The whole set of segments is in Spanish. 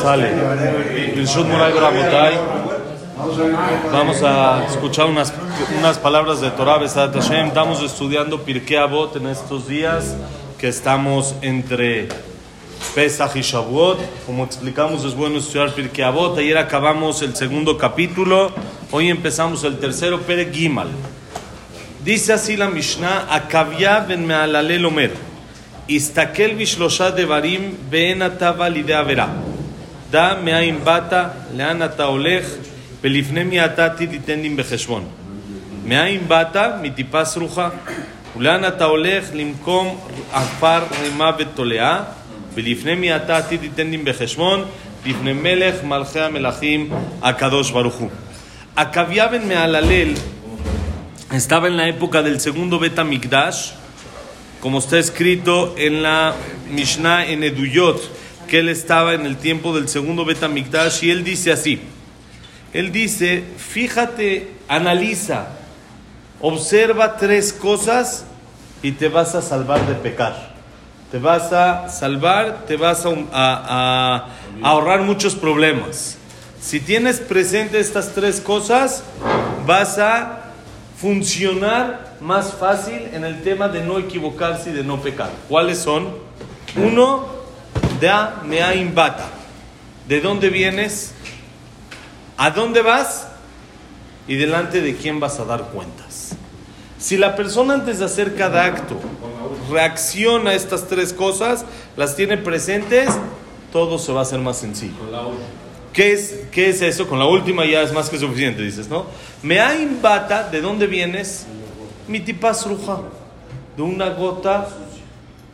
Sale. Vamos a escuchar unas, unas palabras de Torah Besat Hashem. Estamos estudiando Pirkei Avot en estos días que estamos entre Pesach y Shavuot. Como explicamos, es bueno estudiar Pirkei Avot. Ayer acabamos el segundo capítulo. Hoy empezamos el tercero, Pere Gimal. Dice así la Mishnah: Akavya ben Mealalel Omer. Istakel bishlosha devarim ben atava lidea verá. Da me'aim bata lean ata olech ולפני מי אתה עתיד תיתן דין בחשבון. מאין באת? מטיפה סרוחה. ולאן אתה הולך? למקום עפר רימה ותולעה. ולפני מי אתה עתיד תיתן דין בחשבון? לפני מלך מלכי המלכים הקדוש ברוך הוא. Acabia ben Mealalel estaba en la época del segundo Bet Mikdash, como está escrito en la Mishnah en Eduyot, que él estaba en el tiempo del segundo Bet Mikdash, y él dice así. Él dice, fíjate, analiza, observa tres cosas y te vas a salvar de pecar. Te vas a salvar, te vas a, a- a ahorrar muchos problemas. Si tienes presente estas tres cosas, vas a funcionar más fácil en el tema de no equivocarse y de no pecar. ¿Cuáles son? Uno, da meaim bata. ¿De dónde vienes? ¿A dónde vas? Y delante de quién vas a dar cuentas. Si la persona antes de hacer cada acto reacciona a estas tres cosas, las tiene presentes, todo se va a hacer más sencillo. ¿Qué es, ¿Qué es eso? Con la última ya es más que suficiente, dices, ¿no? Me bata, ¿de dónde vienes? Mi tipas ruja, de una gota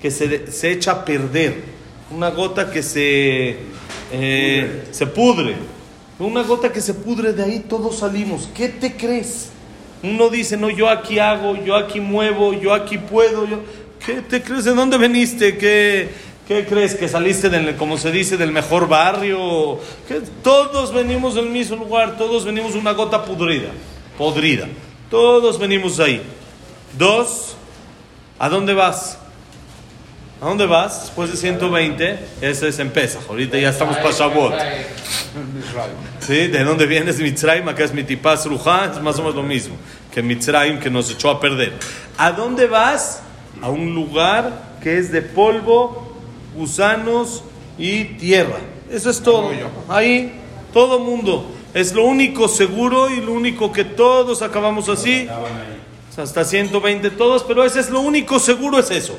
que se, se echa a perder, una gota que se, eh, se pudre, una gota que se pudre, de ahí todos salimos. ¿Qué te crees? Uno dice, no, yo aquí hago, yo aquí muevo, yo aquí puedo. Yo... ¿Qué te crees? ¿De dónde veniste? ¿Qué, qué crees? ¿Que saliste, del, como se dice, del mejor barrio? ¿Qué? Todos venimos del mismo lugar, todos venimos una gota pudrida, podrida. Todos venimos ahí. Dos, ¿a dónde vas? ¿A dónde vas? Después de 120, ese es en Pesach. Ahorita ya estamos para Shavuot. ¿Sí? ¿De dónde vienes? Mitzrayim, acá es Mitipaz Rujá, es más o menos lo mismo que Mitzrayim que nos echó a perder. ¿A dónde vas? A un lugar que es de polvo, gusanos y tierra. Eso es todo. Ahí, todo mundo. Es lo único seguro y lo único que todos acabamos así. Hasta 120 todos, pero ese es lo único seguro, es eso.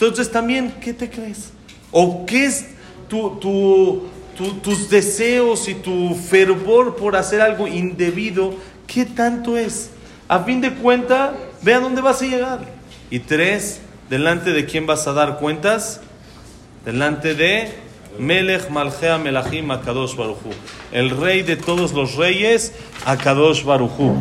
Entonces también, ¿qué te crees? ¿O qué es tu, tu, tu- tus deseos y tu fervor por hacer algo indebido? ¿Qué tanto es? A fin de cuenta, ve a dónde vas a llegar. Y tres, delante de quién vas a dar cuentas? Delante de Melech Malchea Melachim Akadosh Baruchu, el rey de todos los reyes, Akadosh Baruchu.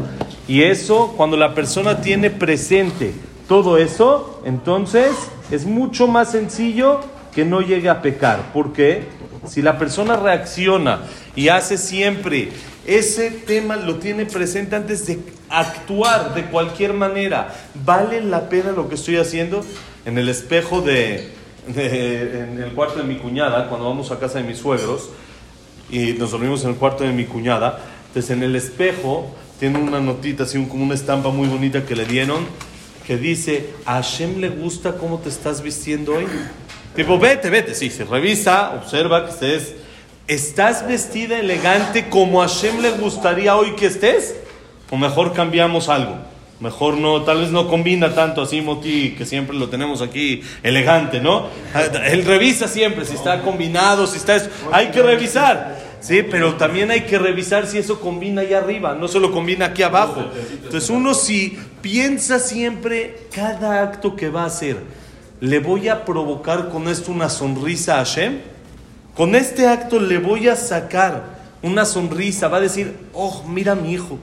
Y eso, cuando la persona tiene presente todo eso, entonces es mucho más sencillo que no llegue a pecar. Porque si la persona reacciona y hace siempre ese tema, lo tiene presente antes de actuar de cualquier manera, ¿vale la pena lo que estoy haciendo? En el espejo de, en el cuarto de mi cuñada, cuando vamos a casa de mis suegros, y nos dormimos en el cuarto de mi cuñada. Entonces en el espejo tiene una notita, así como una estampa muy bonita que le dieron, que dice, ¿a Hashem le gusta cómo te estás vistiendo hoy? Tipo, vete, vete, sí, se revisa, observa que estés, ¿estás vestida elegante como a Hashem le gustaría hoy que estés? O mejor cambiamos algo. Mejor no, tal vez no combina tanto así Moti, que siempre lo tenemos aquí elegante, ¿no? Él revisa siempre si está combinado, si está... Hay que revisar, ¿sí? Pero también hay que revisar si eso combina allá arriba, no solo combina aquí abajo. Entonces uno si piensa siempre cada acto que va a hacer, ¿le voy a provocar con esto una sonrisa a Hashem? Con este acto le voy a sacar una sonrisa, va a decir, oh, mira a mi hijo,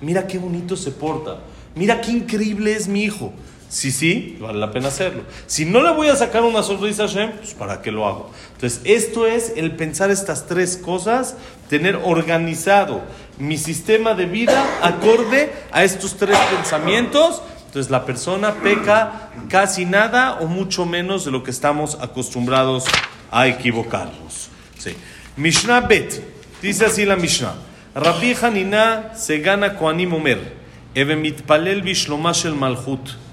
mira qué bonito se porta, mira qué increíble es mi hijo. Si sí, vale la pena hacerlo. Si no le voy a sacar una sonrisa a Hashem, pues ¿para qué lo hago? Entonces, esto es el pensar estas tres cosas, tener organizado mi sistema de vida acorde a estos tres pensamientos. Entonces, la persona peca casi nada o mucho menos de lo que estamos acostumbrados a equivocarnos. Sí. Mishnah Bet. Dice así la Mishnah. Rabbi Hanina se gana Koanim Omer. Eve mitpalel bishloma shel malchut.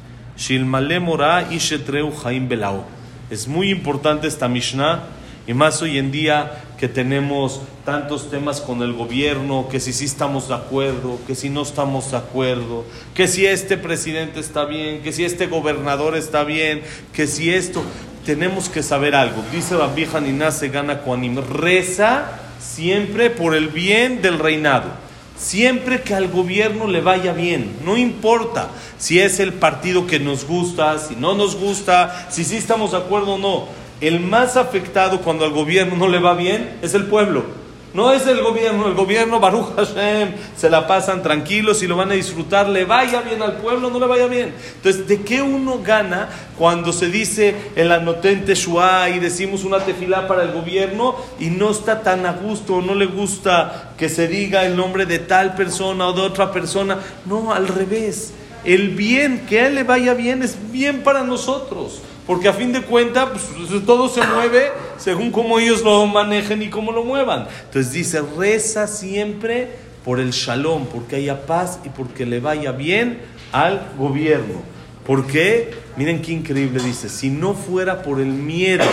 Es muy importante esta Mishnah. Y más hoy en día que tenemos tantos temas con el gobierno, que si sí estamos de acuerdo, que si no estamos de acuerdo, que si este presidente está bien, que si este gobernador está bien, que si esto, tenemos que saber algo. Dice Rabbi Hanina se gana Koanim. Reza siempre por el bien del reinado. Siempre que al gobierno le vaya bien, no importa si es el partido que nos gusta, si no nos gusta, si sí estamos de acuerdo o no. El más afectado cuando al gobierno no le va bien es el pueblo. No es el gobierno, el gobierno Baruch Hashem, se la pasan tranquilos y lo van a disfrutar, le vaya bien al pueblo, no le vaya bien. Entonces, ¿de qué uno gana cuando se dice el anotente Shua y decimos una tefilá para el gobierno y no está tan a gusto, no le gusta que se diga el nombre de tal persona o de otra persona? No, al revés. El bien, que a él le vaya bien, es bien para nosotros. Porque a fin de cuentas, pues, todo se mueve según cómo ellos lo manejen y cómo lo muevan. Entonces dice, reza siempre por el shalom, porque haya paz y porque le vaya bien al gobierno. ¿Por qué? Miren qué increíble dice, si no fuera por el miedo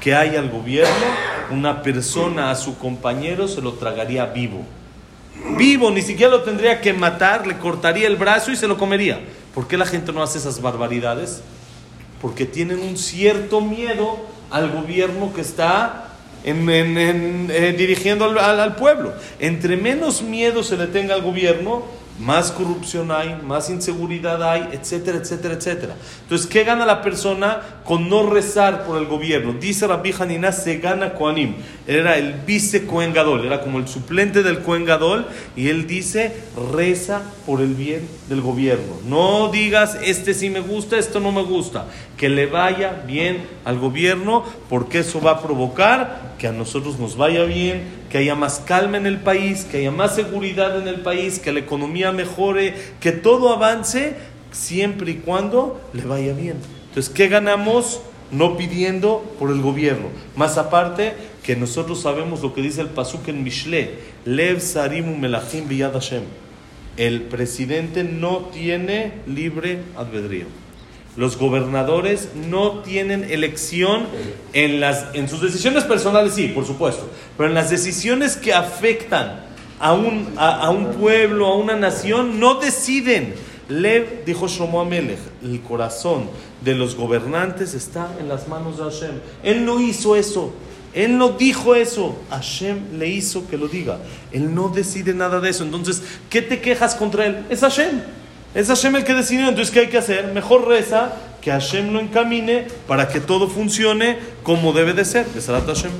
que hay al gobierno, una persona a su compañero se lo tragaría vivo. Vivo, ni siquiera lo tendría que matar, le cortaría el brazo y se lo comería. ¿Por qué la gente no hace esas barbaridades? Porque tienen un cierto miedo al gobierno que está eh, dirigiendo al, pueblo. Entre menos miedo se le tenga al gobierno, más corrupción hay, más inseguridad hay, etcétera, etcétera, etcétera. Entonces, ¿qué gana la persona con no rezar por el gobierno? Dice Rabbi Hanina, se gana Koanim. Era el vice Cohen era como el suplente del Cohen Gadol, y él dice, reza por el bien del gobierno. No digas, este sí me gusta, esto no me gusta. Que le vaya bien al gobierno, porque eso va a provocar que a nosotros nos vaya bien, que haya más calma en el país, que haya más seguridad en el país, que la economía mejore, que todo avance siempre y cuando le vaya bien. Entonces, ¿qué ganamos? No pidiendo por el gobierno. Más aparte, que nosotros sabemos lo que dice el Pasuk en Mishle, Lev Sarimu Melachim Biyad Hashem. El presidente no tiene libre albedrío. Los gobernadores no tienen elección en, las, en sus decisiones personales, sí, por supuesto, pero en las decisiones que afectan a un, a, un pueblo, a una nación, no deciden. Lev, dijo Shlomo Amelech, el corazón de los gobernantes está en las manos de Hashem. Él no hizo eso. Él no dijo eso. Hashem le hizo que lo diga. Él no decide nada de eso. Entonces, ¿qué te quejas contra él? Es Hashem. Es Hashem el que decidió, entonces ¿qué hay que hacer? Mejor reza que Hashem lo encamine para que todo funcione como debe de ser. Hashem.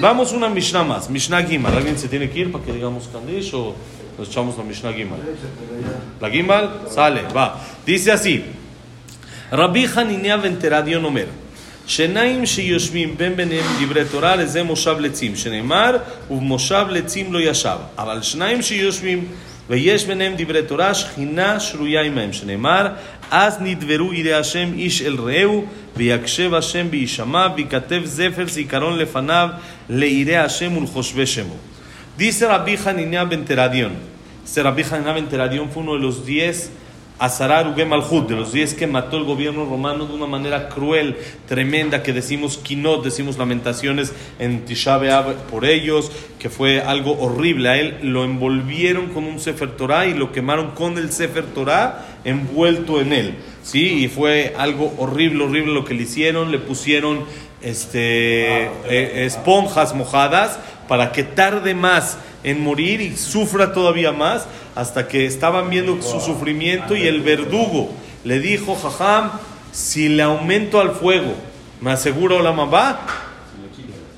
Vamos una Mishnah más, Mishnah Gimal. ¿Alguien se tiene que ir para que digamos Kandish o nos echamos la Mishnah Gimal? La Gimal sale, va. Dice así: Rabbi Haniniah venteradion omer. שניים שיושבים בין ביניהם דברי תורה לזה מושב לצים, שנאמר ובמושב לצים לא ישב, אבל שניים שיושבים ויש ביניהם דברי תורה, שכינה שרויה עמהם, שנאמר, אז נדברו ידי השם איש אל רעהו, ויקשב השם בהישמע, ויכתב זפר זיכרון לפניו ליראי השם ולחושבי שמו. Dice Rabbi Hanina ben Teradion. Este Rabbi Hanina ben Teradion fue uno de los diez Azarar Ugem Malhut, de los días que mató el gobierno romano de una manera cruel, tremenda, que decimos Kinot, decimos lamentaciones en Tisha por ellos, que fue algo horrible. A él lo envolvieron con un Sefer Torah y lo quemaron con el Sefer Torah envuelto en él. Sí, y fue algo horrible, horrible lo que le hicieron. Le pusieron este, eh, esponjas mojadas para que tarde más en morir y sufra todavía más hasta que estaban viendo su sufrimiento y el verdugo le dijo, Jajam, si le aumento al fuego, ¿me aseguro la mamá?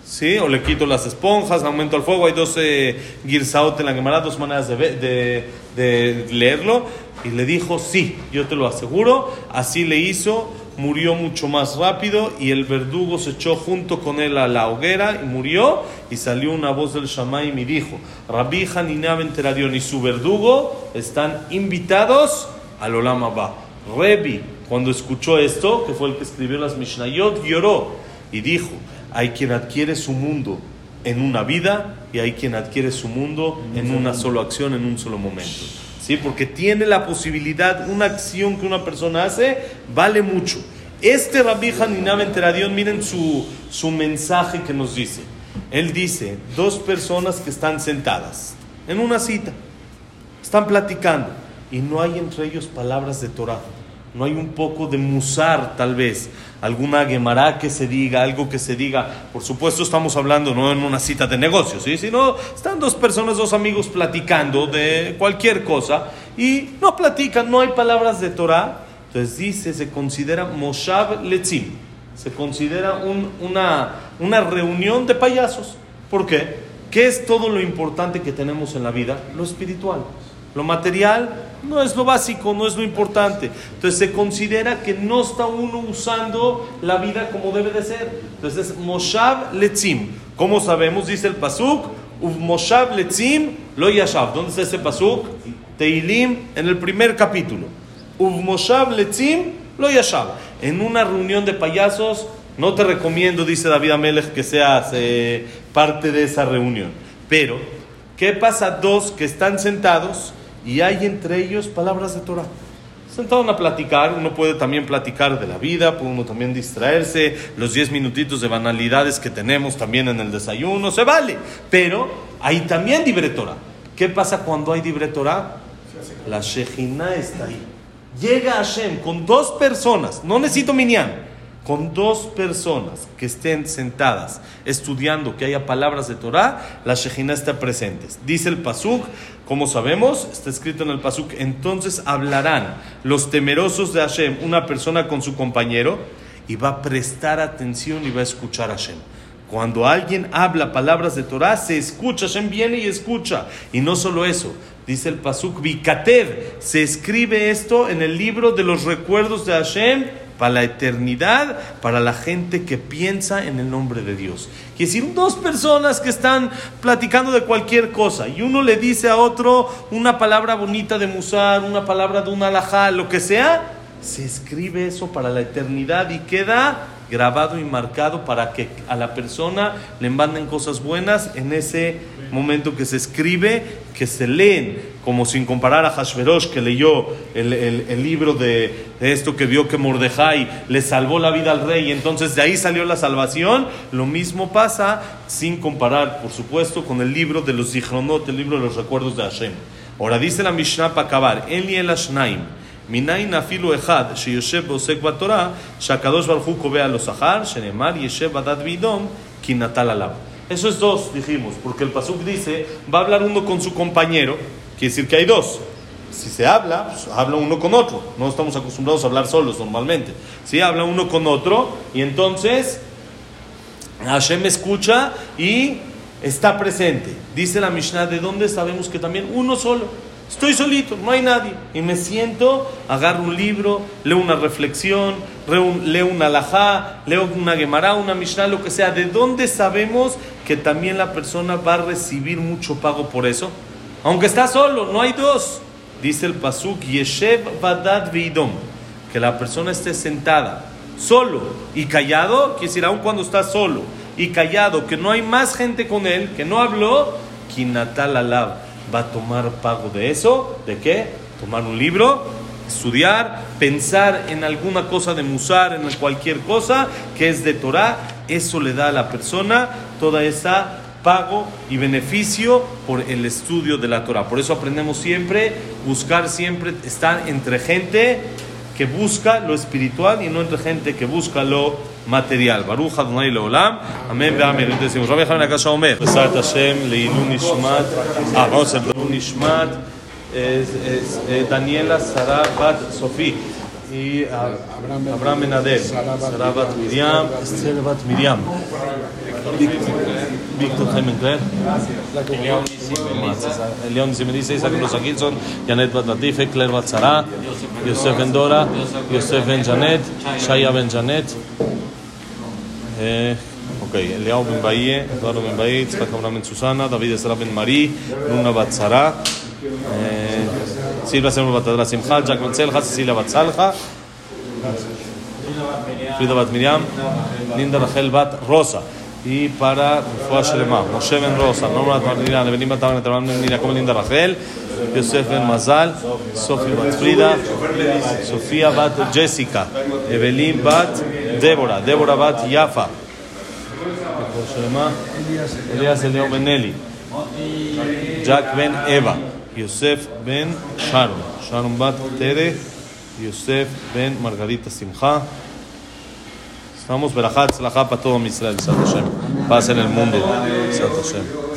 ¿Sí? O le quito las esponjas, aumento al fuego. Hay dos eh, en la Gemara, dos maneras de, de leerlo. Y le dijo, sí, yo te lo aseguro. Así le hizo murió mucho más rápido y el verdugo se echó junto con él a la hoguera y murió y salió una voz del Shamaim y dijo, Rabbi Hanina Teradion y su verdugo están invitados al Olam Abba. Rebi, cuando escuchó esto, que fue el que escribió las Mishnayot, lloró y dijo, hay quien adquiere su mundo en una vida y hay quien adquiere su mundo en una sola acción, en un solo momento. ¿Sí? Porque tiene la posibilidad, una acción que una persona hace, vale mucho. Este Rabbi Hanina Enteradión, miren su, su mensaje que nos dice. Él dice, dos personas que están sentadas en una cita, están platicando y no hay entre ellos palabras de Torah. No hay un poco de musar, tal vez, alguna gemará que se diga, algo que se diga. Por supuesto, estamos hablando no en una cita de negocios, ¿sí? sino están dos personas, dos amigos platicando de cualquier cosa y no platican, no hay palabras de Torah. Entonces dice, se considera Moshav Letzim, se considera una, una reunión de payasos. ¿Por qué? ¿Qué es todo lo importante que tenemos en la vida? Lo espiritual. Lo material no es lo básico, no es lo importante. Entonces se considera que no está uno usando la vida como debe de ser. Entonces es Moshav Letzim. ¿Cómo sabemos? Dice el Pasuk, Uv Letzim lo Yashav. ¿Dónde está ese Pasuk? Teilim en el primer capítulo. Uv Moshav Letzim lo Yashav. En una reunión de payasos, no te recomiendo, dice David Amelech, que seas eh, parte de esa reunión. Pero, ¿qué pasa? Dos que están sentados y hay entre ellos palabras de Torah. Sentaron a platicar, uno puede también platicar de la vida, puede uno también distraerse, los 10 minutitos de banalidades que tenemos también en el desayuno, se vale, pero hay también libre Torah. ¿Qué pasa cuando hay libre Torah? La Shejina está ahí. Llega Hashem con dos personas, no necesito minyan, con dos personas que estén sentadas estudiando que haya palabras de Torah, la Shejina está presente. Dice el Pasuk, como sabemos, está escrito en el Pasuk, entonces hablarán los temerosos de Hashem, una persona con su compañero, y va a prestar atención y va a escuchar a Hashem. Cuando alguien habla palabras de Torah, se escucha, Hashem viene y escucha. Y no solo eso, dice el Pasuk, Vikatev, se escribe esto en el libro de los recuerdos de Hashem para la eternidad, para la gente que piensa en el nombre de Dios. Quiere decir, dos personas que están platicando de cualquier cosa y uno le dice a otro una palabra bonita de musar, una palabra de un alajá, lo que sea, se escribe eso para la eternidad y queda grabado y marcado para que a la persona le manden cosas buenas en ese momento que se escribe, que se leen, como sin comparar a Hashverosh que leyó el, libro de, esto que vio que Mordejai le salvó la vida al rey y entonces de ahí salió la salvación, lo mismo pasa sin comparar, por supuesto, con el libro de los Zichronot, el libro de los recuerdos de Hashem. Ahora dice la Mishnah para acabar, Eli el Ashnaim. מניין אפילו אחד שיושב ועוסק בתורה, שהקדוש ברוך הוא קובע לו שכר, שנאמר ישב בדת וידום כי נטל עליו. eso es dos, dijimos, porque el Pasuk dice, va a hablar uno con su compañero, quiere decir que hay dos. Si se habla, pues, habla uno con otro. No estamos acostumbrados a hablar solos normalmente. Si habla uno con otro, y entonces Hashem escucha y está presente. Dice la Mishnah, ¿de dónde sabemos que también uno solo? Estoy solito, no hay nadie. Y me siento, agarro un libro, leo una reflexión, leo una alajá, leo una gemara, una mishnah, lo que sea. ¿De dónde sabemos que también la persona va a recibir mucho pago por eso? Aunque está solo, no hay dos. Dice el pasuk, Yeshev Badad Vidom, que la persona esté sentada, solo y callado, quiere decir, aun cuando está solo y callado, que no hay más gente con él, que no habló, Kinatal Alab va a tomar pago de eso. ¿De qué? Tomar un libro, estudiar, pensar en alguna cosa de musar, en cualquier cosa que es de Torah. Eso le da a la persona toda esa pago y beneficio por el estudio de la Torah. Por eso aprendemos siempre, buscar siempre, estar entre gente que busca lo espiritual y no entre gente que busca lo material. Baruch Adonai Leolam. Amén ve amén. Decimos, Rabbi Jaime Akasha Omer. Besat Hashem Leilu Nishmat. Ah, vamos a hacer Nishmat. Es, es eh, Daniela Sara Bat Sofi. Y Abraham Benadel. Sara Bat Miriam. Esther Bat Miriam. Víctor Jaime Claire. León si me dice Isaac Rosa Gilson. Janet Bat Latife. Claire Bat Sara. Yosef Ben Dora. Yosef Ben Janet. Shaya Ben Janet. Eh, ok, Eliao Ben Bahie, Eduardo Ben Bahie, Tzchak Abraham Ben Susana, David Esra Ben Mari, Luna Batzara, eh, Silvia Semur Batadra Simcha, Jack Ben Selja, Cecilia Batzalja, Frida Bat Miriam, Linda Rachel Bat Rosa. Y para Refuah Shelema, Moshe Ben Rosa, Norma Martina, Levenim Bataban, Netamam Nina, como linda Rachel, Yosef Ben Mazal, Sofía Bat Frida, Sofía Bat Jessica, Evelyn Bat Débora, Débora Bat Yafa, Elías Eliao Ben Eli, Jack Ben Eva, Yosef Ben Sharon, Sharon Bat Tere, Yosef Ben Margarita Simcha. Estamos verajat, para todo Israel, Paz en el mundo, Hashem.